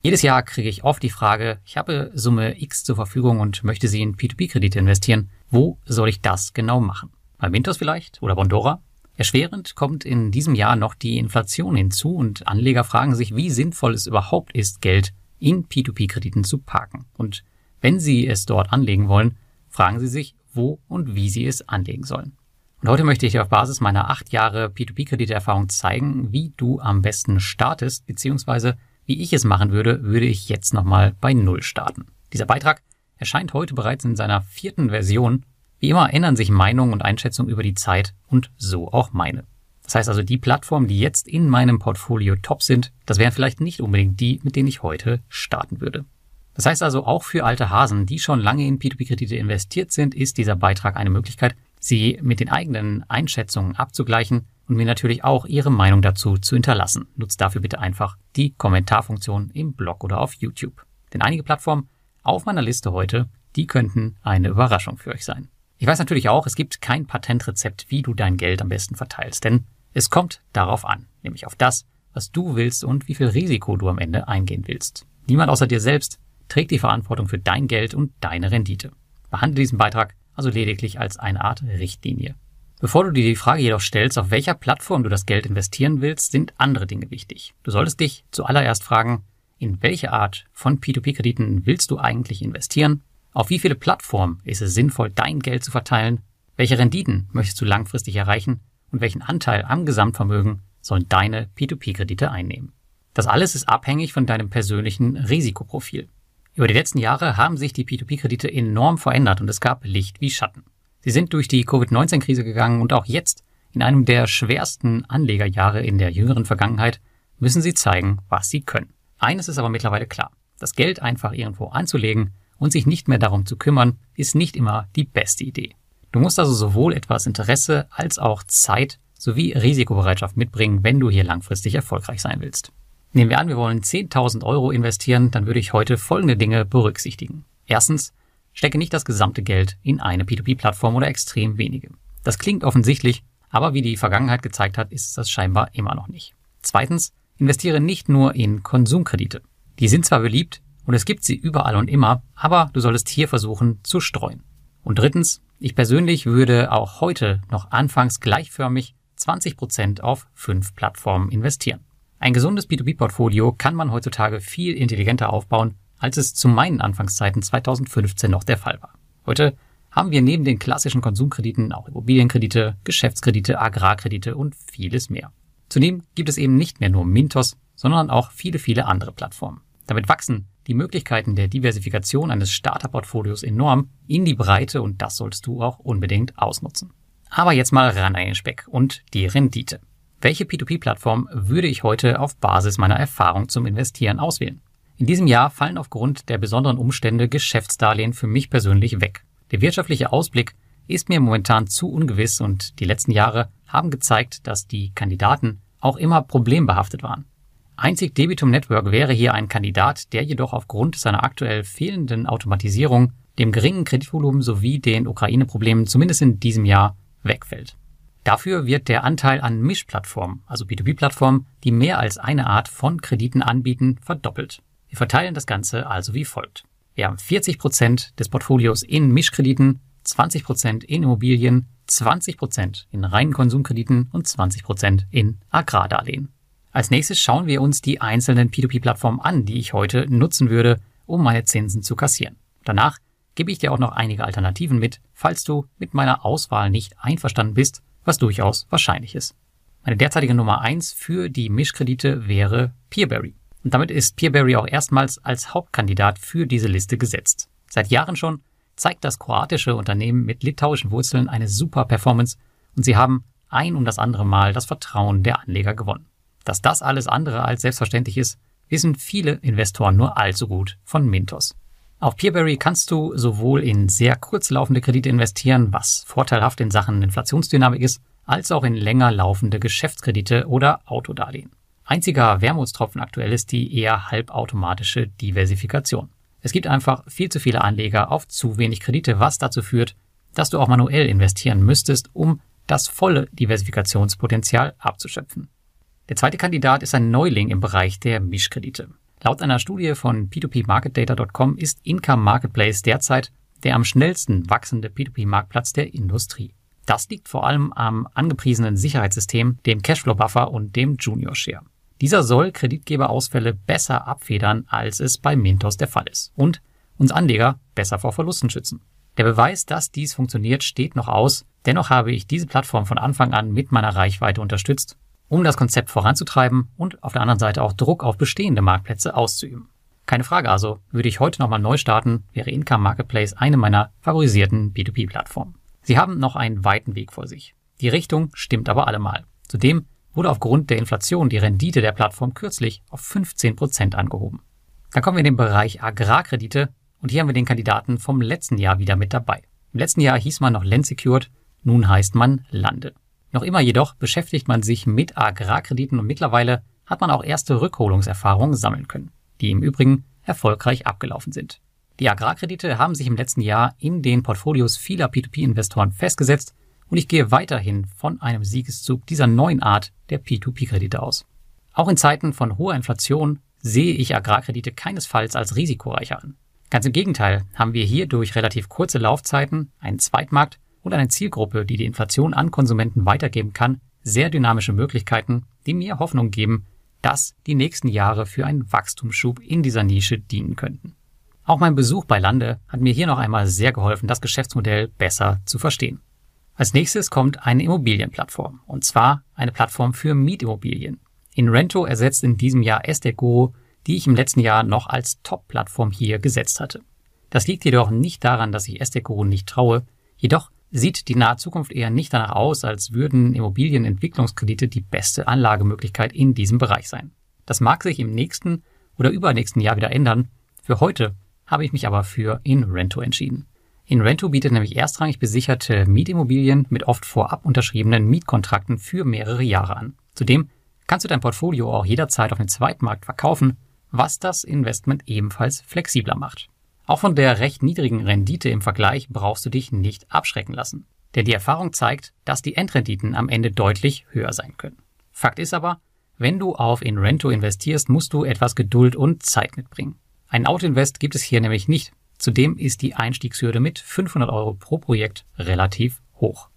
Jedes Jahr kriege ich oft die Frage, ich habe Summe X zur Verfügung und möchte sie in P2P-Kredite investieren. Wo soll ich das genau machen? Bei Mintos vielleicht oder Bondora? Erschwerend kommt in diesem Jahr noch die Inflation hinzu und Anleger fragen sich, wie sinnvoll es überhaupt ist, Geld in P2P-Krediten zu parken. Und wenn sie es dort anlegen wollen, fragen sie sich, wo und wie sie es anlegen sollen. Und heute möchte ich auf Basis meiner acht Jahre P2P-Krediterfahrung zeigen, wie du am besten startest, beziehungsweise wie ich es machen würde, würde ich jetzt nochmal bei Null starten. Dieser Beitrag erscheint heute bereits in seiner vierten Version. Wie immer ändern sich Meinungen und Einschätzungen über die Zeit und so auch meine. Das heißt also, die Plattformen, die jetzt in meinem Portfolio top sind, das wären vielleicht nicht unbedingt die, mit denen ich heute starten würde. Das heißt also, auch für alte Hasen, die schon lange in P2P-Kredite investiert sind, ist dieser Beitrag eine Möglichkeit, sie mit den eigenen Einschätzungen abzugleichen und mir natürlich auch Ihre Meinung dazu zu hinterlassen. Nutzt dafür bitte einfach die Kommentarfunktion im Blog oder auf YouTube. Denn einige Plattformen auf meiner Liste heute, die könnten eine Überraschung für euch sein. Ich weiß natürlich auch, es gibt kein Patentrezept, wie du dein Geld am besten verteilst, denn es kommt darauf an, nämlich auf das, was du willst und wie viel Risiko du am Ende eingehen willst. Niemand außer dir selbst trägt die Verantwortung für dein Geld und deine Rendite. Behandle diesen Beitrag also lediglich als eine Art Richtlinie. Bevor du dir die Frage jedoch stellst, auf welcher Plattform du das Geld investieren willst, sind andere Dinge wichtig. Du solltest dich zuallererst fragen, in welche Art von P2P-Krediten willst du eigentlich investieren? Auf wie viele Plattformen ist es sinnvoll, dein Geld zu verteilen? Welche Renditen möchtest du langfristig erreichen? Und welchen Anteil am Gesamtvermögen sollen deine P2P-Kredite einnehmen? Das alles ist abhängig von deinem persönlichen Risikoprofil. Über die letzten Jahre haben sich die P2P-Kredite enorm verändert und es gab Licht wie Schatten. Sie sind durch die Covid-19-Krise gegangen und auch jetzt, in einem der schwersten Anlegerjahre in der jüngeren Vergangenheit, müssen sie zeigen, was sie können. Eines ist aber mittlerweile klar. Das Geld einfach irgendwo anzulegen und sich nicht mehr darum zu kümmern, ist nicht immer die beste Idee. Du musst also sowohl etwas Interesse als auch Zeit sowie Risikobereitschaft mitbringen, wenn du hier langfristig erfolgreich sein willst. Nehmen wir an, wir wollen 10.000 Euro investieren, dann würde ich heute folgende Dinge berücksichtigen. Erstens, Stecke nicht das gesamte Geld in eine P2P-Plattform oder extrem wenige. Das klingt offensichtlich, aber wie die Vergangenheit gezeigt hat, ist es das scheinbar immer noch nicht. Zweitens, investiere nicht nur in Konsumkredite. Die sind zwar beliebt und es gibt sie überall und immer, aber du solltest hier versuchen zu streuen. Und drittens, ich persönlich würde auch heute noch anfangs gleichförmig 20% auf fünf Plattformen investieren. Ein gesundes B2B-Portfolio kann man heutzutage viel intelligenter aufbauen als es zu meinen Anfangszeiten 2015 noch der Fall war. Heute haben wir neben den klassischen Konsumkrediten auch Immobilienkredite, Geschäftskredite, Agrarkredite und vieles mehr. Zudem gibt es eben nicht mehr nur Mintos, sondern auch viele, viele andere Plattformen. Damit wachsen die Möglichkeiten der Diversifikation eines Starterportfolios enorm in die Breite und das solltest du auch unbedingt ausnutzen. Aber jetzt mal ran an den Speck und die Rendite. Welche P2P-Plattform würde ich heute auf Basis meiner Erfahrung zum Investieren auswählen? In diesem Jahr fallen aufgrund der besonderen Umstände Geschäftsdarlehen für mich persönlich weg. Der wirtschaftliche Ausblick ist mir momentan zu ungewiss und die letzten Jahre haben gezeigt, dass die Kandidaten auch immer problembehaftet waren. Einzig Debitum Network wäre hier ein Kandidat, der jedoch aufgrund seiner aktuell fehlenden Automatisierung, dem geringen Kreditvolumen sowie den Ukraine-Problemen zumindest in diesem Jahr wegfällt. Dafür wird der Anteil an Mischplattformen, also B2B-Plattformen, die mehr als eine Art von Krediten anbieten, verdoppelt. Wir verteilen das Ganze also wie folgt. Wir haben 40 Prozent des Portfolios in Mischkrediten, 20 Prozent in Immobilien, 20 Prozent in reinen Konsumkrediten und 20 Prozent in Agrardarlehen. Als nächstes schauen wir uns die einzelnen P2P-Plattformen an, die ich heute nutzen würde, um meine Zinsen zu kassieren. Danach gebe ich dir auch noch einige Alternativen mit, falls du mit meiner Auswahl nicht einverstanden bist, was durchaus wahrscheinlich ist. Meine derzeitige Nummer eins für die Mischkredite wäre Peerberry. Und damit ist Peerberry auch erstmals als Hauptkandidat für diese Liste gesetzt. Seit Jahren schon zeigt das kroatische Unternehmen mit litauischen Wurzeln eine super Performance und sie haben ein um das andere Mal das Vertrauen der Anleger gewonnen. Dass das alles andere als selbstverständlich ist, wissen viele Investoren nur allzu gut von Mintos. Auf Peerberry kannst du sowohl in sehr kurzlaufende Kredite investieren, was vorteilhaft in Sachen Inflationsdynamik ist, als auch in länger laufende Geschäftskredite oder Autodarlehen. Einziger Wermutstropfen aktuell ist die eher halbautomatische Diversifikation. Es gibt einfach viel zu viele Anleger auf zu wenig Kredite, was dazu führt, dass du auch manuell investieren müsstest, um das volle Diversifikationspotenzial abzuschöpfen. Der zweite Kandidat ist ein Neuling im Bereich der Mischkredite. Laut einer Studie von P2P-Marketdata.com ist Income Marketplace derzeit der am schnellsten wachsende P2P-Marktplatz der Industrie. Das liegt vor allem am angepriesenen Sicherheitssystem, dem Cashflow-Buffer und dem Junior Share. Dieser soll Kreditgeberausfälle besser abfedern, als es bei Mintos der Fall ist und uns Anleger besser vor Verlusten schützen. Der Beweis, dass dies funktioniert, steht noch aus. Dennoch habe ich diese Plattform von Anfang an mit meiner Reichweite unterstützt, um das Konzept voranzutreiben und auf der anderen Seite auch Druck auf bestehende Marktplätze auszuüben. Keine Frage also, würde ich heute nochmal neu starten, wäre Income Marketplace eine meiner favorisierten B2B-Plattformen. Sie haben noch einen weiten Weg vor sich. Die Richtung stimmt aber allemal. Zudem wurde aufgrund der Inflation die Rendite der Plattform kürzlich auf 15 Prozent angehoben. Dann kommen wir in den Bereich Agrarkredite und hier haben wir den Kandidaten vom letzten Jahr wieder mit dabei. Im letzten Jahr hieß man noch Landsecured, nun heißt man Lande. Noch immer jedoch beschäftigt man sich mit Agrarkrediten und mittlerweile hat man auch erste Rückholungserfahrungen sammeln können, die im Übrigen erfolgreich abgelaufen sind. Die Agrarkredite haben sich im letzten Jahr in den Portfolios vieler P2P-Investoren festgesetzt und ich gehe weiterhin von einem Siegeszug dieser neuen Art der P2P-Kredite aus. Auch in Zeiten von hoher Inflation sehe ich Agrarkredite keinesfalls als risikoreicher an. Ganz im Gegenteil haben wir hier durch relativ kurze Laufzeiten, einen Zweitmarkt und eine Zielgruppe, die die Inflation an Konsumenten weitergeben kann, sehr dynamische Möglichkeiten, die mir Hoffnung geben, dass die nächsten Jahre für einen Wachstumsschub in dieser Nische dienen könnten. Auch mein Besuch bei Lande hat mir hier noch einmal sehr geholfen, das Geschäftsmodell besser zu verstehen. Als nächstes kommt eine Immobilienplattform, und zwar eine Plattform für Mietimmobilien. InRento ersetzt in diesem Jahr Estate Guru die ich im letzten Jahr noch als Top-Plattform hier gesetzt hatte. Das liegt jedoch nicht daran, dass ich Esteco nicht traue, jedoch sieht die nahe Zukunft eher nicht danach aus, als würden Immobilienentwicklungskredite die beste Anlagemöglichkeit in diesem Bereich sein. Das mag sich im nächsten oder übernächsten Jahr wieder ändern. Für heute habe ich mich aber für InRento entschieden. InRento bietet nämlich erstrangig besicherte Mietimmobilien mit oft vorab unterschriebenen Mietkontrakten für mehrere Jahre an. Zudem kannst du dein Portfolio auch jederzeit auf dem Zweitmarkt verkaufen was das Investment ebenfalls flexibler macht. Auch von der recht niedrigen Rendite im Vergleich brauchst du dich nicht abschrecken lassen. Denn die Erfahrung zeigt, dass die Endrenditen am Ende deutlich höher sein können. Fakt ist aber, wenn du auf InRento investierst, musst du etwas Geduld und Zeit mitbringen. Ein Autoinvest gibt es hier nämlich nicht. Zudem ist die Einstiegshürde mit 500 Euro pro Projekt relativ hoch.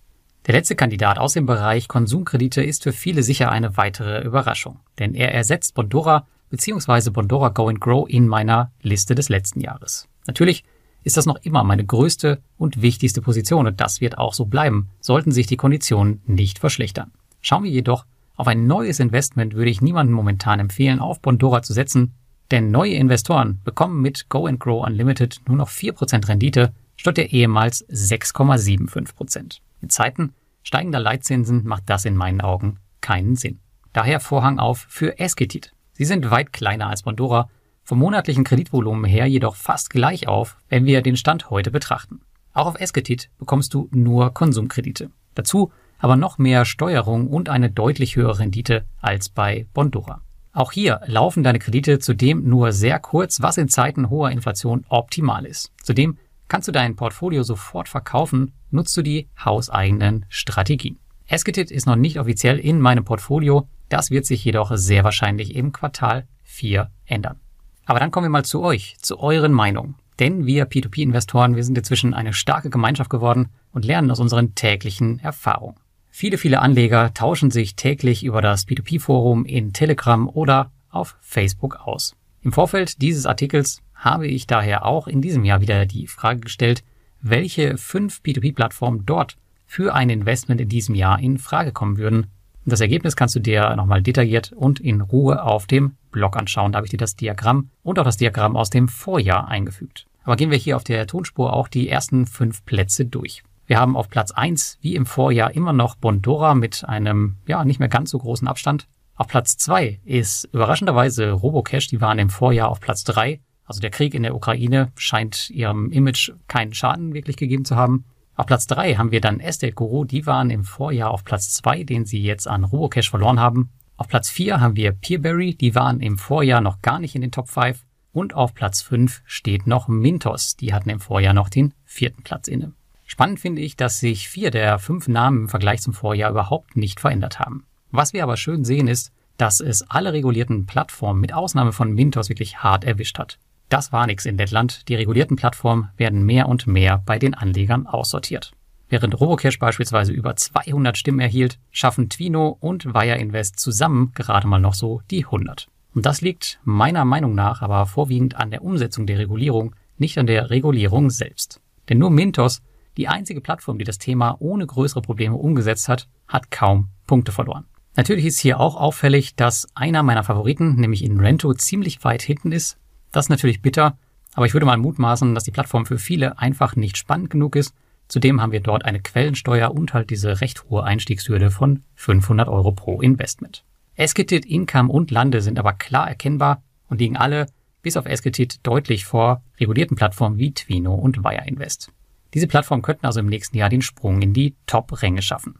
Der letzte Kandidat aus dem Bereich Konsumkredite ist für viele sicher eine weitere Überraschung, denn er ersetzt Bondora beziehungsweise Bondora Go and Grow in meiner Liste des letzten Jahres. Natürlich ist das noch immer meine größte und wichtigste Position und das wird auch so bleiben, sollten sich die Konditionen nicht verschlechtern. Schauen wir jedoch auf ein neues Investment würde ich niemandem momentan empfehlen, auf Bondora zu setzen, denn neue Investoren bekommen mit Go and Grow Unlimited nur noch 4% Rendite statt der ehemals 6,75%. In Zeiten steigender Leitzinsen macht das in meinen Augen keinen Sinn. Daher Vorhang auf für Esketit. Sie sind weit kleiner als Bondora, vom monatlichen Kreditvolumen her jedoch fast gleich auf, wenn wir den Stand heute betrachten. Auch auf Esketit bekommst du nur Konsumkredite. Dazu aber noch mehr Steuerung und eine deutlich höhere Rendite als bei Bondora. Auch hier laufen deine Kredite zudem nur sehr kurz, was in Zeiten hoher Inflation optimal ist. Zudem kannst du dein Portfolio sofort verkaufen, nutzt du die hauseigenen Strategien. Esketit ist noch nicht offiziell in meinem Portfolio, das wird sich jedoch sehr wahrscheinlich im Quartal 4 ändern. Aber dann kommen wir mal zu euch, zu euren Meinungen. Denn wir P2P-Investoren, wir sind inzwischen eine starke Gemeinschaft geworden und lernen aus unseren täglichen Erfahrungen. Viele, viele Anleger tauschen sich täglich über das P2P-Forum in Telegram oder auf Facebook aus. Im Vorfeld dieses Artikels habe ich daher auch in diesem Jahr wieder die Frage gestellt, welche fünf P2P-Plattformen dort für ein Investment in diesem Jahr in Frage kommen würden das Ergebnis kannst du dir nochmal detailliert und in Ruhe auf dem Blog anschauen. Da habe ich dir das Diagramm und auch das Diagramm aus dem Vorjahr eingefügt. Aber gehen wir hier auf der Tonspur auch die ersten fünf Plätze durch. Wir haben auf Platz eins wie im Vorjahr immer noch Bondora mit einem, ja, nicht mehr ganz so großen Abstand. Auf Platz zwei ist überraschenderweise Robocash, die waren im Vorjahr auf Platz drei. Also der Krieg in der Ukraine scheint ihrem Image keinen Schaden wirklich gegeben zu haben. Auf Platz 3 haben wir dann Estate Guru, die waren im Vorjahr auf Platz 2, den sie jetzt an Robocash verloren haben. Auf Platz 4 haben wir Peerberry, die waren im Vorjahr noch gar nicht in den Top 5. Und auf Platz 5 steht noch Mintos, die hatten im Vorjahr noch den vierten Platz inne. Spannend finde ich, dass sich vier der fünf Namen im Vergleich zum Vorjahr überhaupt nicht verändert haben. Was wir aber schön sehen ist, dass es alle regulierten Plattformen mit Ausnahme von Mintos wirklich hart erwischt hat. Das war nix in Lettland. Die regulierten Plattformen werden mehr und mehr bei den Anlegern aussortiert. Während Robocash beispielsweise über 200 Stimmen erhielt, schaffen Twino und Wire Invest zusammen gerade mal noch so die 100. Und das liegt meiner Meinung nach aber vorwiegend an der Umsetzung der Regulierung, nicht an der Regulierung selbst. Denn nur Mintos, die einzige Plattform, die das Thema ohne größere Probleme umgesetzt hat, hat kaum Punkte verloren. Natürlich ist hier auch auffällig, dass einer meiner Favoriten, nämlich Inrento, ziemlich weit hinten ist. Das ist natürlich bitter, aber ich würde mal mutmaßen, dass die Plattform für viele einfach nicht spannend genug ist Zudem haben wir dort eine Quellensteuer und halt diese recht hohe Einstiegshürde von 500 Euro pro Investment. Esketit, Income und Lande sind aber klar erkennbar und liegen alle bis auf Esketit deutlich vor regulierten Plattformen wie Twino und Wire Invest. Diese Plattformen könnten also im nächsten Jahr den Sprung in die Top-Ränge schaffen.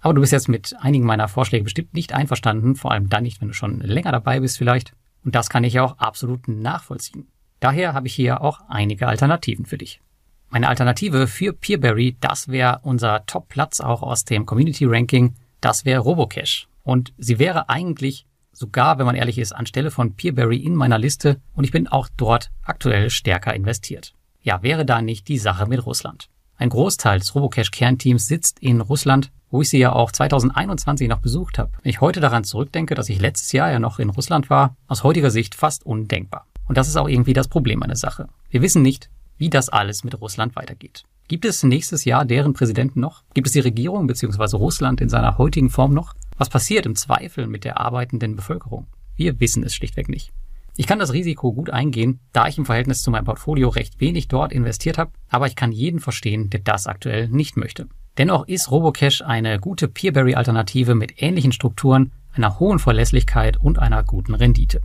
Aber du bist jetzt mit einigen meiner Vorschläge bestimmt nicht einverstanden, vor allem dann nicht, wenn du schon länger dabei bist vielleicht. Und das kann ich auch absolut nachvollziehen. Daher habe ich hier auch einige Alternativen für dich. Meine Alternative für Peerberry, das wäre unser Top-Platz auch aus dem Community Ranking, das wäre Robocash. Und sie wäre eigentlich sogar, wenn man ehrlich ist, anstelle von Peerberry in meiner Liste und ich bin auch dort aktuell stärker investiert. Ja, wäre da nicht die Sache mit Russland. Ein Großteil des Robocash-Kernteams sitzt in Russland, wo ich sie ja auch 2021 noch besucht habe. Wenn ich heute daran zurückdenke, dass ich letztes Jahr ja noch in Russland war, aus heutiger Sicht fast undenkbar. Und das ist auch irgendwie das Problem an der Sache. Wir wissen nicht, wie das alles mit Russland weitergeht. Gibt es nächstes Jahr deren Präsidenten noch? Gibt es die Regierung bzw. Russland in seiner heutigen Form noch? Was passiert im Zweifel mit der arbeitenden Bevölkerung? Wir wissen es schlichtweg nicht. Ich kann das Risiko gut eingehen, da ich im Verhältnis zu meinem Portfolio recht wenig dort investiert habe, aber ich kann jeden verstehen, der das aktuell nicht möchte. Dennoch ist Robocash eine gute Peerberry-Alternative mit ähnlichen Strukturen, einer hohen Verlässlichkeit und einer guten Rendite.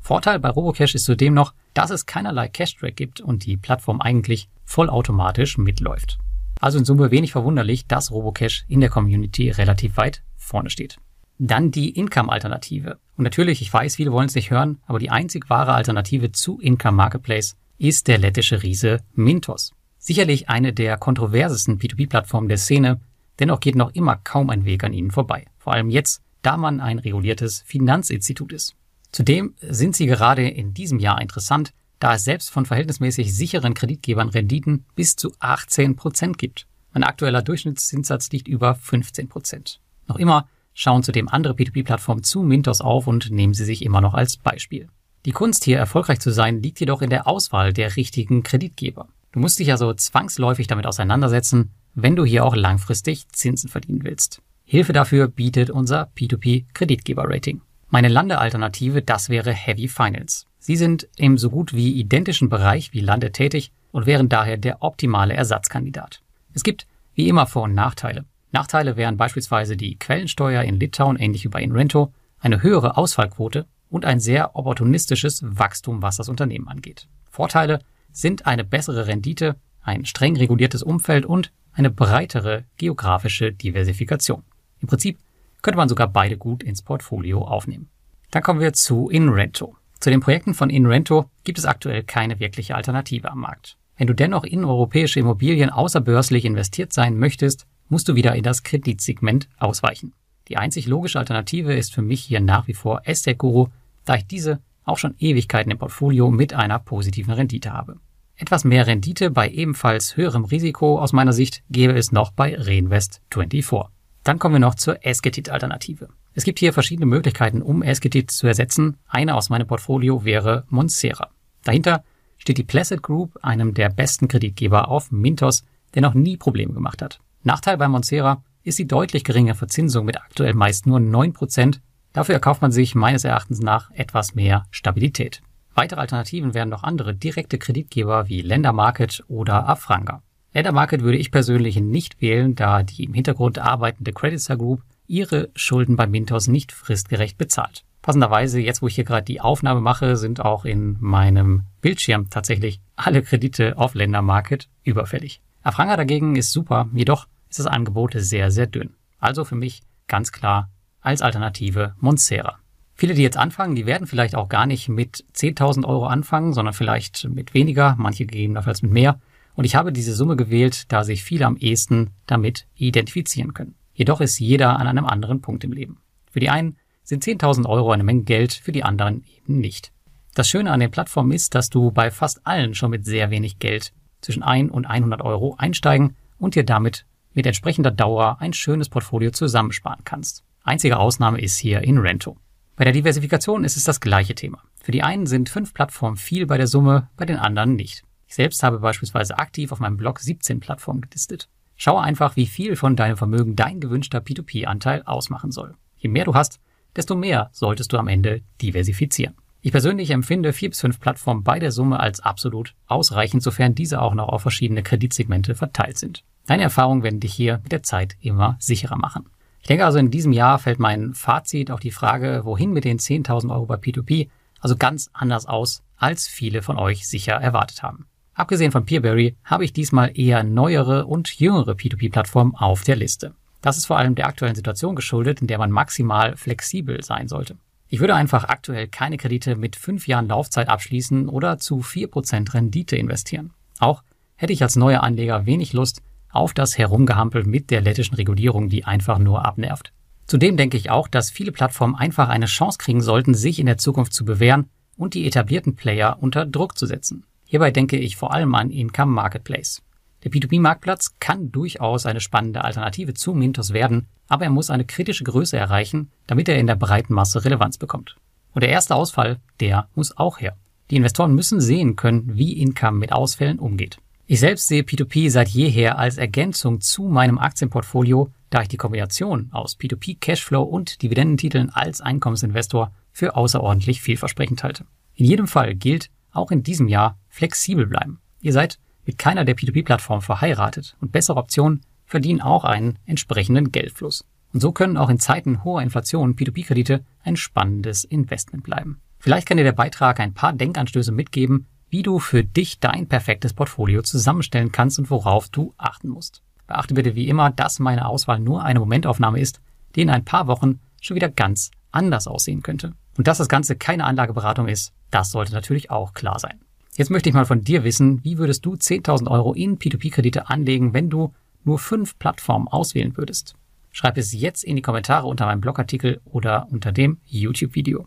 Vorteil bei Robocash ist zudem noch, dass es keinerlei Cash-Track gibt und die Plattform eigentlich vollautomatisch mitläuft. Also in Summe wenig verwunderlich, dass Robocash in der Community relativ weit vorne steht. Dann die Income-Alternative. Und natürlich, ich weiß, viele wollen es nicht hören, aber die einzig wahre Alternative zu Income Marketplace ist der lettische Riese Mintos. Sicherlich eine der kontroversesten P2P-Plattformen der Szene, dennoch geht noch immer kaum ein Weg an ihnen vorbei. Vor allem jetzt, da man ein reguliertes Finanzinstitut ist. Zudem sind sie gerade in diesem Jahr interessant, da es selbst von verhältnismäßig sicheren Kreditgebern Renditen bis zu 18 Prozent gibt. Mein aktueller Durchschnittszinssatz liegt über 15 Prozent. Noch immer schauen zudem andere P2P-Plattformen zu Mintos auf und nehmen sie sich immer noch als Beispiel. Die Kunst hier erfolgreich zu sein liegt jedoch in der Auswahl der richtigen Kreditgeber. Du musst dich also zwangsläufig damit auseinandersetzen, wenn du hier auch langfristig Zinsen verdienen willst. Hilfe dafür bietet unser P2P-Kreditgeber-Rating. Meine Landealternative, das wäre Heavy Finance. Sie sind im so gut wie identischen Bereich wie Lande tätig und wären daher der optimale Ersatzkandidat. Es gibt wie immer Vor- und Nachteile. Nachteile wären beispielsweise die Quellensteuer in Litauen, ähnlich wie bei Inrento, eine höhere Ausfallquote und ein sehr opportunistisches Wachstum, was das Unternehmen angeht. Vorteile sind eine bessere Rendite, ein streng reguliertes Umfeld und eine breitere geografische Diversifikation. Im Prinzip könnte man sogar beide gut ins Portfolio aufnehmen. Dann kommen wir zu InRento. Zu den Projekten von InRento gibt es aktuell keine wirkliche Alternative am Markt. Wenn du dennoch in europäische Immobilien außerbörslich investiert sein möchtest, musst du wieder in das Kreditsegment ausweichen. Die einzig logische Alternative ist für mich hier nach wie vor Estate Guru, da ich diese auch schon Ewigkeiten im Portfolio mit einer positiven Rendite habe. Etwas mehr Rendite bei ebenfalls höherem Risiko aus meiner Sicht gäbe es noch bei Reinvest 24. Dann kommen wir noch zur Esketit-Alternative. Es gibt hier verschiedene Möglichkeiten, um Esketit zu ersetzen. Eine aus meinem Portfolio wäre Monsera. Dahinter steht die Placid Group, einem der besten Kreditgeber auf Mintos, der noch nie Probleme gemacht hat. Nachteil bei Monsera ist die deutlich geringe Verzinsung mit aktuell meist nur 9%. Dafür erkauft man sich meines Erachtens nach etwas mehr Stabilität. Weitere Alternativen wären noch andere direkte Kreditgeber wie Ländermarket oder Afranga. Ladder Market würde ich persönlich nicht wählen, da die im Hintergrund arbeitende Creditor Group ihre Schulden bei Mintos nicht fristgerecht bezahlt. Passenderweise, jetzt wo ich hier gerade die Aufnahme mache, sind auch in meinem Bildschirm tatsächlich alle Kredite auf Länder Market überfällig. Afranga dagegen ist super, jedoch ist das Angebot sehr, sehr dünn. Also für mich ganz klar als Alternative Monsera. Viele, die jetzt anfangen, die werden vielleicht auch gar nicht mit 10.000 Euro anfangen, sondern vielleicht mit weniger, manche gegebenenfalls mit mehr. Und ich habe diese Summe gewählt, da sich viele am ehesten damit identifizieren können. Jedoch ist jeder an einem anderen Punkt im Leben. Für die einen sind 10.000 Euro eine Menge Geld, für die anderen eben nicht. Das Schöne an den Plattformen ist, dass du bei fast allen schon mit sehr wenig Geld zwischen 1 und 100 Euro einsteigen und dir damit mit entsprechender Dauer ein schönes Portfolio zusammensparen kannst. Einzige Ausnahme ist hier in Rento. Bei der Diversifikation ist es das gleiche Thema. Für die einen sind fünf Plattformen viel bei der Summe, bei den anderen nicht. Ich selbst habe beispielsweise aktiv auf meinem Blog 17 Plattformen gelistet. Schaue einfach, wie viel von deinem Vermögen dein gewünschter P2P-Anteil ausmachen soll. Je mehr du hast, desto mehr solltest du am Ende diversifizieren. Ich persönlich empfinde vier bis fünf Plattformen bei der Summe als absolut ausreichend, sofern diese auch noch auf verschiedene Kreditsegmente verteilt sind. Deine Erfahrungen werden dich hier mit der Zeit immer sicherer machen. Ich denke also, in diesem Jahr fällt mein Fazit auf die Frage, wohin mit den 10.000 Euro bei P2P, also ganz anders aus, als viele von euch sicher erwartet haben. Abgesehen von Peerberry habe ich diesmal eher neuere und jüngere P2P-Plattformen auf der Liste. Das ist vor allem der aktuellen Situation geschuldet, in der man maximal flexibel sein sollte. Ich würde einfach aktuell keine Kredite mit fünf Jahren Laufzeit abschließen oder zu vier Prozent Rendite investieren. Auch hätte ich als neuer Anleger wenig Lust auf das Herumgehampel mit der lettischen Regulierung, die einfach nur abnervt. Zudem denke ich auch, dass viele Plattformen einfach eine Chance kriegen sollten, sich in der Zukunft zu bewähren und die etablierten Player unter Druck zu setzen. Hierbei denke ich vor allem an Income Marketplace. Der P2P-Marktplatz kann durchaus eine spannende Alternative zu Mintos werden, aber er muss eine kritische Größe erreichen, damit er in der breiten Masse Relevanz bekommt. Und der erste Ausfall, der muss auch her. Die Investoren müssen sehen können, wie Income mit Ausfällen umgeht. Ich selbst sehe P2P seit jeher als Ergänzung zu meinem Aktienportfolio, da ich die Kombination aus P2P Cashflow und Dividendentiteln als Einkommensinvestor für außerordentlich vielversprechend halte. In jedem Fall gilt, auch in diesem Jahr flexibel bleiben. Ihr seid mit keiner der P2P-Plattformen verheiratet und bessere Optionen verdienen auch einen entsprechenden Geldfluss. Und so können auch in Zeiten hoher Inflation P2P-Kredite ein spannendes Investment bleiben. Vielleicht kann dir der Beitrag ein paar Denkanstöße mitgeben, wie du für dich dein perfektes Portfolio zusammenstellen kannst und worauf du achten musst. Beachte bitte wie immer, dass meine Auswahl nur eine Momentaufnahme ist, die in ein paar Wochen schon wieder ganz anders aussehen könnte. Und dass das Ganze keine Anlageberatung ist, das sollte natürlich auch klar sein. Jetzt möchte ich mal von dir wissen, wie würdest du 10.000 Euro in P2P-Kredite anlegen, wenn du nur fünf Plattformen auswählen würdest? Schreib es jetzt in die Kommentare unter meinem Blogartikel oder unter dem YouTube-Video.